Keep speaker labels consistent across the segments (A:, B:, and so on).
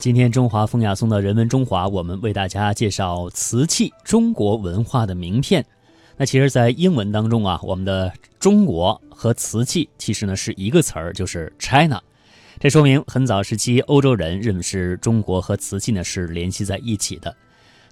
A: 今天中华风雅颂的人文中华，我们为大家介绍瓷器，中国文化的名片。那其实，在英文当中啊，我们的中国和瓷器其实呢是一个词儿，就是 China。这说明很早时期欧洲人认识中国和瓷器呢是联系在一起的。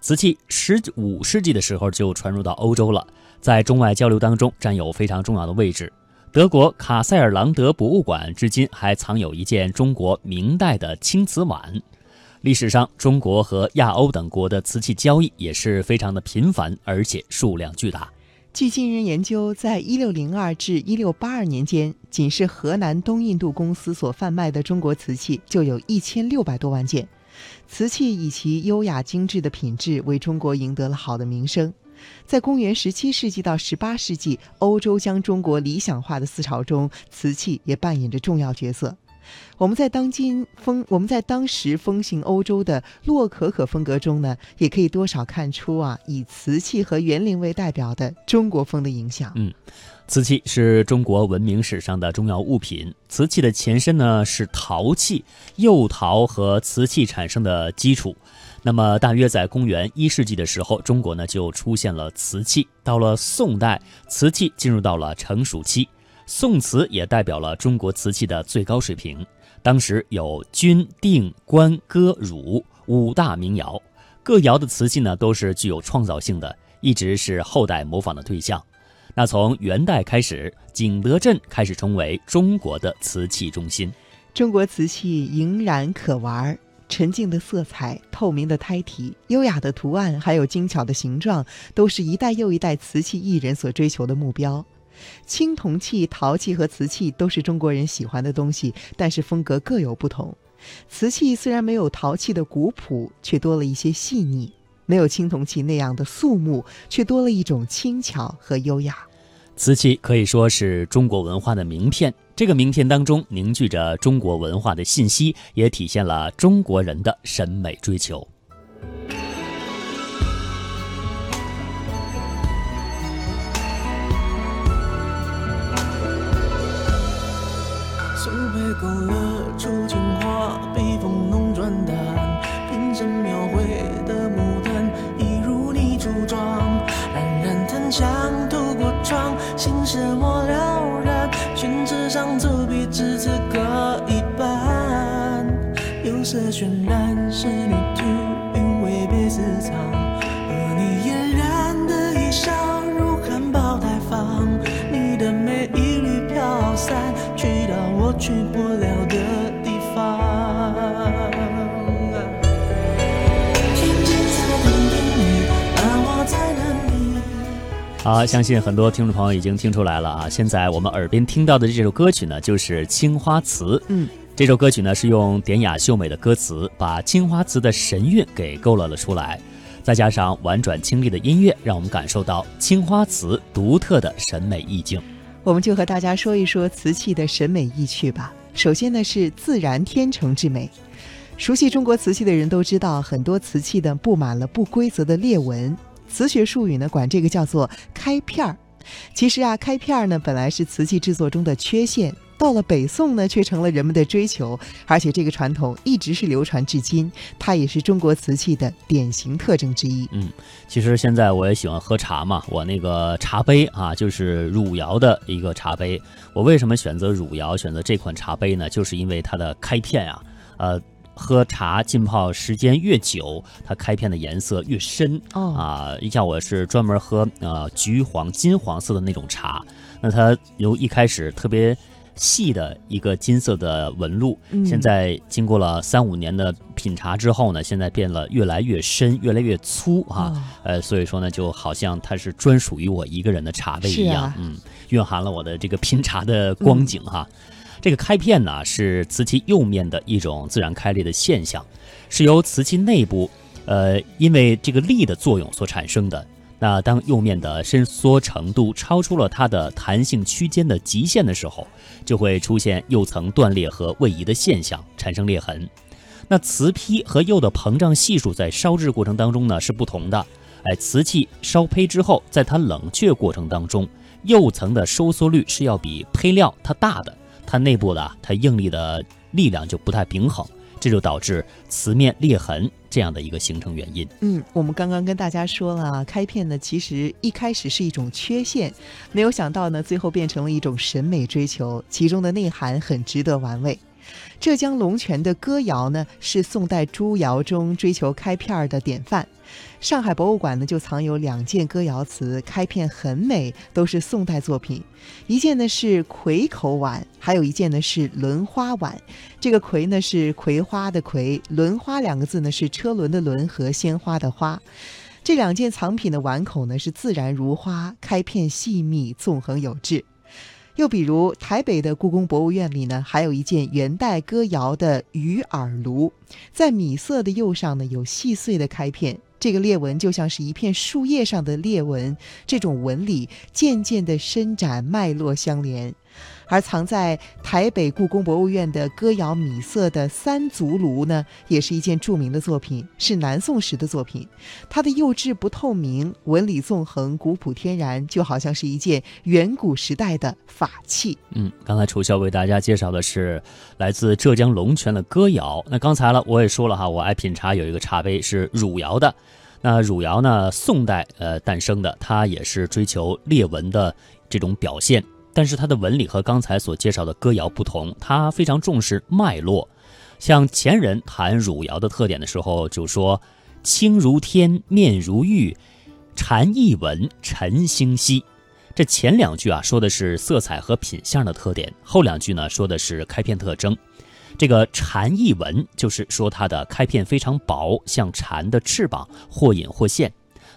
A: 瓷器十五世纪的时候就传入到欧洲了，在中外交流当中占有非常重要的位置。德国卡塞尔朗德博物馆至今还藏有一件中国明代的青瓷碗。历史上，中国和亚欧等国的瓷器交易也是非常的频繁，而且数量巨大。
B: 据近日研究，在一六零二至一六八二年间，仅是河南东印度公司所贩卖的中国瓷器就有一千六百多万件。瓷器以其优雅精致的品质，为中国赢得了好的名声。在公元十七世纪到十八世纪，欧洲将中国理想化的思潮中，瓷器也扮演着重要角色。我们在当今风，我们在当时风行欧洲的洛可可风格中呢，也可以多少看出啊，以瓷器和园林为代表的中国风的影响。
A: 嗯，瓷器是中国文明史上的重要物品。瓷器的前身呢是陶器，釉陶和瓷器产生的基础。那么，大约在公元一世纪的时候，中国呢就出现了瓷器。到了宋代，瓷器进入到了成熟期。宋瓷也代表了中国瓷器的最高水平。当时有钧、定、官、哥、汝五大名窑，各窑的瓷器呢都是具有创造性的，一直是后代模仿的对象。那从元代开始，景德镇开始成为中国的瓷器中心。
B: 中国瓷器莹然可玩，沉静的色彩、透明的胎体、优雅的图案，还有精巧的形状，都是一代又一代瓷器艺人所追求的目标。青铜器、陶器和瓷器都是中国人喜欢的东西，但是风格各有不同。瓷器虽然没有陶器的古朴，却多了一些细腻；没有青铜器那样的肃穆，却多了一种轻巧和优雅。
A: 瓷器可以说是中国文化的名片，这个名片当中凝聚着中国文化的信息，也体现了中国人的审美追求。勾勒出情画，笔锋浓转淡，平生描绘的牡丹，一如你初妆。冉冉檀香透过窗，心事我了然。宣纸上走笔，至此搁一半。釉色渲染，仕女去到我去不。好，相信很多听众朋友已经听出来了啊！现在我们耳边听到的这首歌曲呢，就是《青花瓷》。
B: 嗯，
A: 这首歌曲呢是用典雅秀美的歌词，把青花瓷的神韵给勾勒了出来，再加上婉转清丽的音乐，让我们感受到青花瓷独特的审美意境。
B: 我们就和大家说一说瓷器的审美意趣吧。首先呢是自然天成之美，熟悉中国瓷器的人都知道，很多瓷器呢布满了不规则的裂纹。瓷学术语呢，管这个叫做开片儿。其实啊，开片儿呢，本来是瓷器制作中的缺陷，到了北宋呢，却成了人们的追求。而且这个传统一直是流传至今，它也是中国瓷器的典型特征之一。
A: 嗯，其实现在我也喜欢喝茶嘛，我那个茶杯啊，就是汝窑的一个茶杯。我为什么选择汝窑，选择这款茶杯呢？就是因为它的开片啊，呃。喝茶浸泡时间越久，它开片的颜色越深
B: 哦
A: 啊！你像我是专门喝呃橘黄、金黄色的那种茶，那它由一开始特别细的一个金色的纹路，现在经过了三五年的品茶之后呢，现在变了越来越深、越来越粗啊！呃，所以说呢，就好像它是专属于我一个人的茶杯一样，嗯，蕴含了我的这个品茶的光景哈。这个开片呢，是瓷器釉面的一种自然开裂的现象，是由瓷器内部，呃，因为这个力的作用所产生的。那当釉面的伸缩程度超出了它的弹性区间的极限的时候，就会出现釉层断裂和位移的现象，产生裂痕。那瓷坯和釉的膨胀系数在烧制过程当中呢是不同的。哎，瓷器烧胚之后，在它冷却过程当中，釉层的收缩率是要比胚料它大的。它内部的它应力的力量就不太平衡，这就导致瓷面裂痕这样的一个形成原因。
B: 嗯，我们刚刚跟大家说了，开片呢其实一开始是一种缺陷，没有想到呢最后变成了一种审美追求，其中的内涵很值得玩味。浙江龙泉的歌谣呢，是宋代朱窑中追求开片儿的典范。上海博物馆呢就藏有两件歌谣瓷，开片很美，都是宋代作品。一件呢是葵口碗，还有一件呢是轮花碗。这个葵呢是葵花的葵，轮花两个字呢是车轮的轮和鲜花的花。这两件藏品的碗口呢是自然如花，开片细密，纵横有致。又比如台北的故宫博物院里呢，还有一件元代哥窑的鱼耳炉，在米色的釉上呢有细碎的开片，这个裂纹就像是一片树叶上的裂纹，这种纹理渐渐地伸展，脉络相连。而藏在台北故宫博物院的歌谣米色的三足炉呢，也是一件著名的作品，是南宋时的作品。它的釉质不透明，纹理纵横，古朴天然，就好像是一件远古时代的法器。
A: 嗯，刚才楚笑为大家介绍的是来自浙江龙泉的歌谣。那刚才了，我也说了哈，我爱品茶，有一个茶杯是汝窑的。那汝窑呢，宋代呃诞生的，它也是追求裂纹的这种表现。但是它的纹理和刚才所介绍的歌谣不同，它非常重视脉络。像前人谈汝窑的特点的时候，就说“青如天，面如玉，蝉翼纹，晨星稀”。这前两句啊，说的是色彩和品相的特点；后两句呢，说的是开片特征。这个蝉翼纹就是说它的开片非常薄，像蝉的翅膀，或隐或现。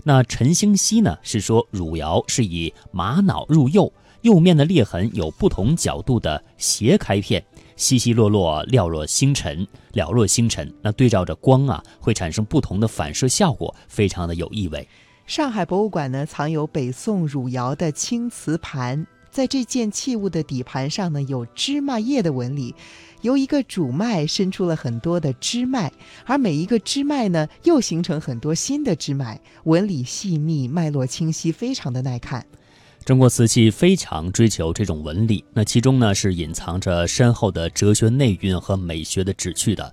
A: 那晨星稀呢，是说汝窑是以玛瑙入釉。釉面的裂痕有不同角度的斜开片，稀稀落落，寥若星辰，寥若星辰。那对照着光啊，会产生不同的反射效果，非常的有意味。
B: 上海博物馆呢，藏有北宋汝窑的青瓷盘，在这件器物的底盘上呢，有芝麻叶的纹理，由一个主脉伸出了很多的支脉，而每一个支脉呢，又形成很多新的支脉，纹理细密，脉络清晰，非常的耐看。
A: 中国瓷器非常追求这种纹理，那其中呢是隐藏着深厚的哲学内蕴和美学的旨趣的。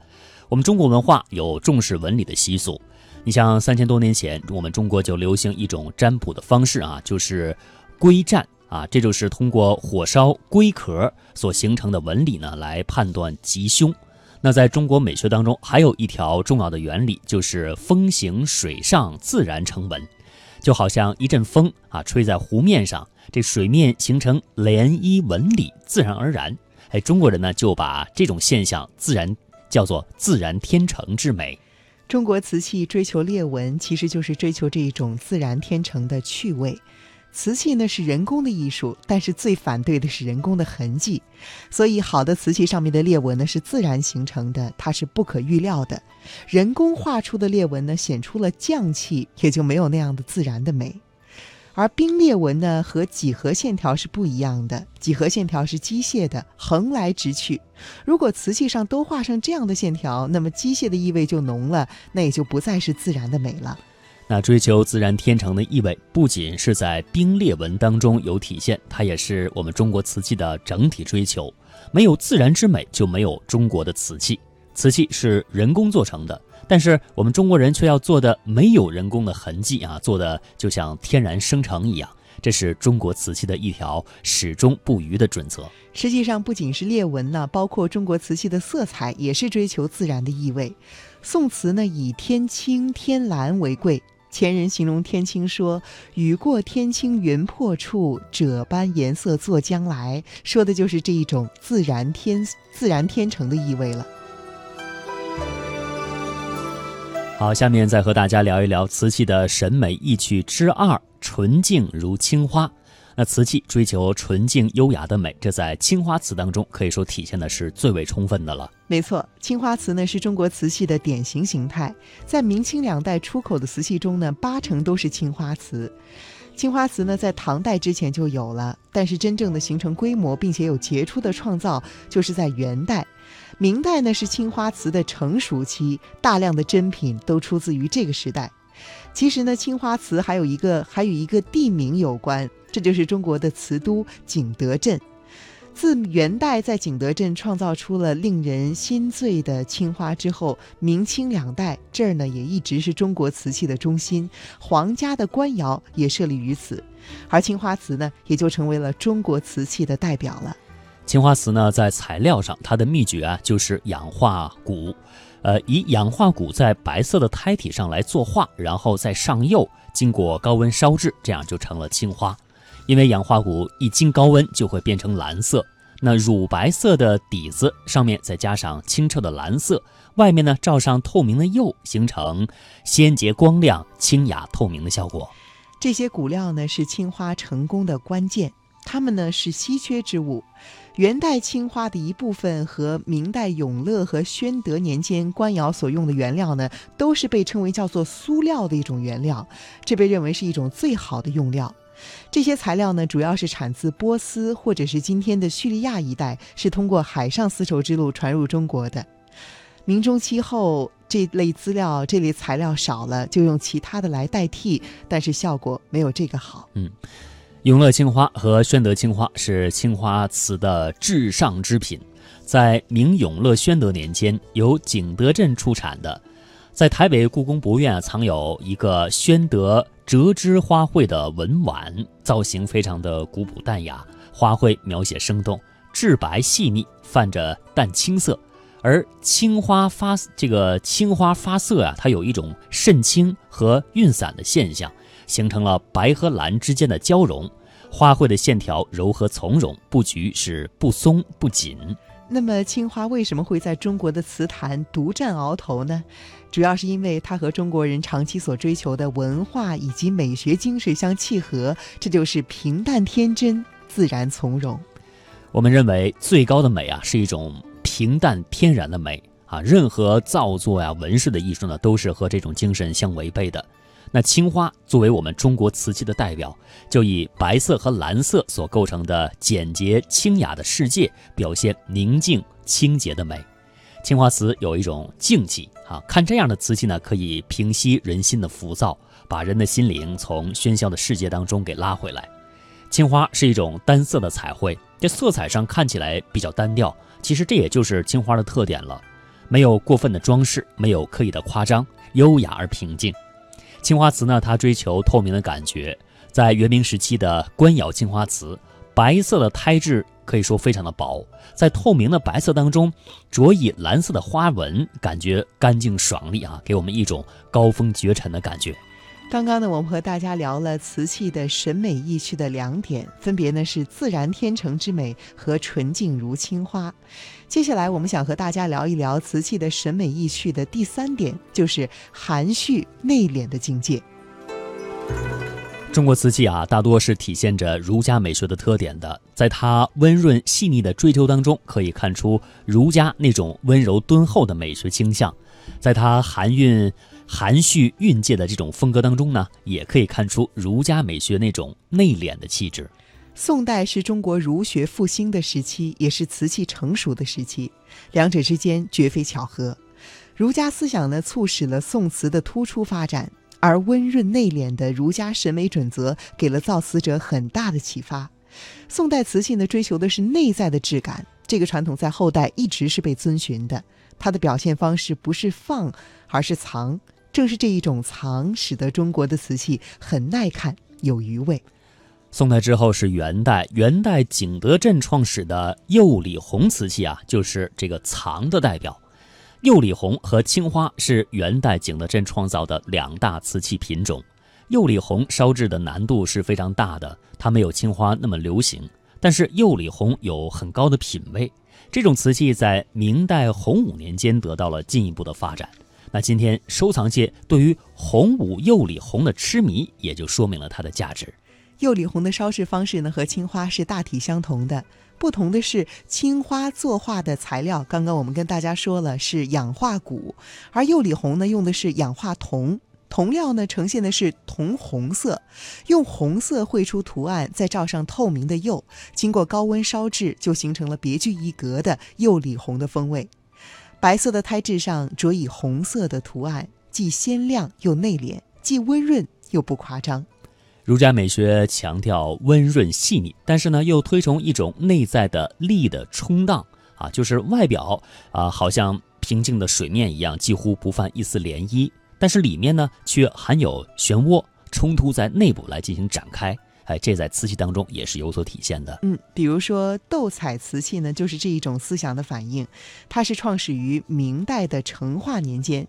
A: 我们中国文化有重视纹理的习俗，你像三千多年前，我们中国就流行一种占卜的方式啊，就是龟占啊，这就是通过火烧龟壳所形成的纹理呢来判断吉凶。那在中国美学当中，还有一条重要的原理，就是风行水上，自然成纹。就好像一阵风啊，吹在湖面上，这水面形成涟漪纹理，自然而然。哎，中国人呢就把这种现象自然叫做自然天成之美。
B: 中国瓷器追求裂纹，其实就是追求这一种自然天成的趣味。瓷器呢是人工的艺术，但是最反对的是人工的痕迹。所以，好的瓷器上面的裂纹呢是自然形成的，它是不可预料的。人工画出的裂纹呢显出了匠气，也就没有那样的自然的美。而冰裂纹呢和几何线条是不一样的，几何线条是机械的，横来直去。如果瓷器上都画上这样的线条，那么机械的意味就浓了，那也就不再是自然的美了。
A: 那追求自然天成的意味，不仅是在冰裂纹当中有体现，它也是我们中国瓷器的整体追求。没有自然之美，就没有中国的瓷器。瓷器是人工做成的，但是我们中国人却要做的没有人工的痕迹啊，做的就像天然生成一样。这是中国瓷器的一条始终不渝的准则。
B: 实际上，不仅是裂纹呢，包括中国瓷器的色彩也是追求自然的意味。宋瓷呢，以天青、天蓝为贵。前人形容天青说：“雨过天青云破处，褶斑颜色作将来。”说的就是这一种自然天、自然天成的意味了。
A: 好，下面再和大家聊一聊瓷器的审美意趣之二：纯净如青花。那瓷器追求纯净优雅的美，这在青花瓷当中可以说体现的是最为充分的了。
B: 没错，青花瓷呢是中国瓷器的典型形态，在明清两代出口的瓷器中呢，八成都是青花瓷。青花瓷呢在唐代之前就有了，但是真正的形成规模并且有杰出的创造，就是在元代。明代呢是青花瓷的成熟期，大量的珍品都出自于这个时代。其实呢，青花瓷还有一个还与一个地名有关。这就是中国的瓷都景德镇。自元代在景德镇创造出了令人心醉的青花之后，明清两代这儿呢也一直是中国瓷器的中心，皇家的官窑也设立于此，而青花瓷呢也就成为了中国瓷器的代表了。
A: 青花瓷呢在材料上，它的秘诀啊就是氧化钴，呃，以氧化钴在白色的胎体上来作画，然后再上釉，经过高温烧制，这样就成了青花。因为氧化钴一经高温就会变成蓝色，那乳白色的底子上面再加上清澈的蓝色，外面呢罩上透明的釉，形成鲜洁光亮、清雅透明的效果。
B: 这些骨料呢是青花成功的关键，它们呢是稀缺之物。元代青花的一部分和明代永乐和宣德年间官窑所用的原料呢，都是被称为叫做苏料的一种原料，这被认为是一种最好的用料。这些材料呢，主要是产自波斯或者是今天的叙利亚一带，是通过海上丝绸之路传入中国的。明中期后，这类资料、这类材料少了，就用其他的来代替，但是效果没有这个好。
A: 嗯，永乐青花和宣德青花是青花瓷的至上之品，在明永乐宣德年间由景德镇出产的。在台北故宫博物院啊，藏有一个宣德折枝花卉的文碗，造型非常的古朴淡雅，花卉描写生动，质白细腻，泛着淡青色。而青花发这个青花发色啊，它有一种渗青和晕散的现象，形成了白和蓝之间的交融。花卉的线条柔和从容，布局是不松不紧。
B: 那么青花为什么会在中国的瓷坛独占鳌头呢？主要是因为它和中国人长期所追求的文化以及美学精神相契合，这就是平淡天真、自然从容。
A: 我们认为最高的美啊，是一种平淡天然的美啊，任何造作呀、纹饰的艺术呢，都是和这种精神相违背的。那青花作为我们中国瓷器的代表，就以白色和蓝色所构成的简洁清雅的世界，表现宁静清洁的美。青花瓷有一种静气啊，看这样的瓷器呢，可以平息人心的浮躁，把人的心灵从喧嚣的世界当中给拉回来。青花是一种单色的彩绘，这色彩上看起来比较单调，其实这也就是青花的特点了，没有过分的装饰，没有刻意的夸张，优雅而平静。青花瓷呢，它追求透明的感觉，在元明时期的官窑青花瓷，白色的胎质可以说非常的薄，在透明的白色当中着以蓝色的花纹，感觉干净爽利啊，给我们一种高风绝尘的感觉。
B: 刚刚呢，我们和大家聊了瓷器的审美意趣的两点，分别呢是自然天成之美和纯净如青花。接下来，我们想和大家聊一聊瓷器的审美意趣的第三点，就是含蓄内敛的境界。
A: 中国瓷器啊，大多是体现着儒家美学的特点的，在它温润细腻的追求当中，可以看出儒家那种温柔敦厚的美学倾向，在它含蕴。含蓄蕴藉的这种风格当中呢，也可以看出儒家美学那种内敛的气质。
B: 宋代是中国儒学复兴的时期，也是瓷器成熟的时期，两者之间绝非巧合。儒家思想呢，促使了宋瓷的突出发展，而温润内敛的儒家审美准则给了造瓷者很大的启发。宋代瓷器呢，追求的是内在的质感，这个传统在后代一直是被遵循的。它的表现方式不是放，而是藏。正是这一种藏，使得中国的瓷器很耐看、有余味。
A: 宋代之后是元代，元代景德镇创始的釉里红瓷器啊，就是这个藏的代表。釉里红和青花是元代景德镇创造的两大瓷器品种。釉里红烧制的难度是非常大的，它没有青花那么流行，但是釉里红有很高的品位。这种瓷器在明代洪武年间得到了进一步的发展。那今天收藏界对于洪武釉里红的痴迷，也就说明了它的价值。
B: 釉里红的烧制方式呢，和青花是大体相同的，不同的是青花作画的材料，刚刚我们跟大家说了是氧化钴，而釉里红呢用的是氧化铜，铜料呢呈现的是铜红色，用红色绘出图案，再罩上透明的釉，经过高温烧制，就形成了别具一格的釉里红的风味。白色的胎质上着以红色的图案，既鲜亮又内敛，既温润又不夸张。
A: 儒家美学强调温润细腻，但是呢，又推崇一种内在的力的冲荡啊，就是外表啊，好像平静的水面一样，几乎不泛一丝涟漪，但是里面呢，却含有漩涡，冲突在内部来进行展开。哎，这在瓷器当中也是有所体现的。
B: 嗯，比如说斗彩瓷器呢，就是这一种思想的反应。它是创始于明代的成化年间。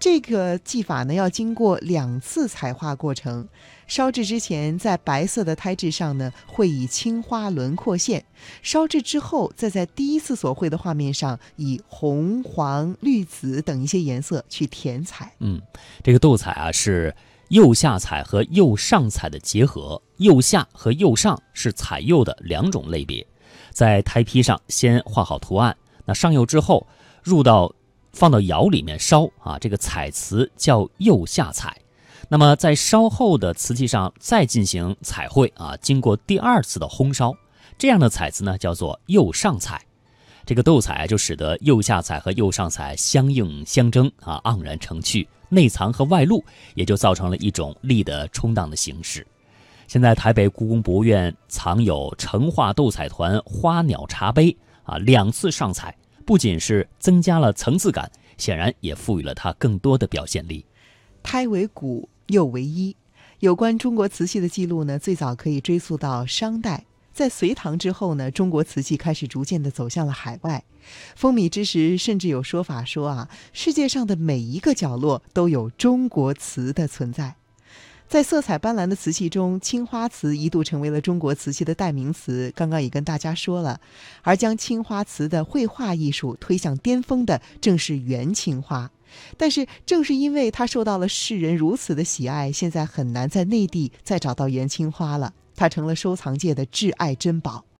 B: 这个技法呢，要经过两次彩画过程。烧制之前，在白色的胎质上呢，会以青花轮廓线；烧制之后，再在第一次所绘的画面上，以红、黄、绿、紫等一些颜色去填彩。
A: 嗯，这个斗彩啊，是釉下彩和釉上彩的结合。釉下和釉上是彩釉的两种类别。在胎坯上先画好图案，那上釉之后，入到放到窑里面烧啊，这个彩瓷叫釉下彩。那么在稍后的瓷器上再进行彩绘啊，经过第二次的烘烧，这样的彩瓷呢叫做釉上彩。这个斗彩就使得釉下彩和釉上彩相映相争啊，盎然成趣，内藏和外露也就造成了一种力的冲荡的形式。现在台北故宫博物院藏有成化斗彩团花鸟茶杯啊，两次上彩，不仅是增加了层次感，显然也赋予了它更多的表现力。
B: 胎为骨。又为衣，有关中国瓷器的记录呢，最早可以追溯到商代。在隋唐之后呢，中国瓷器开始逐渐的走向了海外。风靡之时，甚至有说法说啊，世界上的每一个角落都有中国瓷的存在。在色彩斑斓的瓷器中，青花瓷一度成为了中国瓷器的代名词。刚刚也跟大家说了，而将青花瓷的绘画艺术推向巅峰的，正是元青花。但是，正是因为它受到了世人如此的喜爱，现在很难在内地再找到元青花了。它成了收藏界的挚爱珍宝。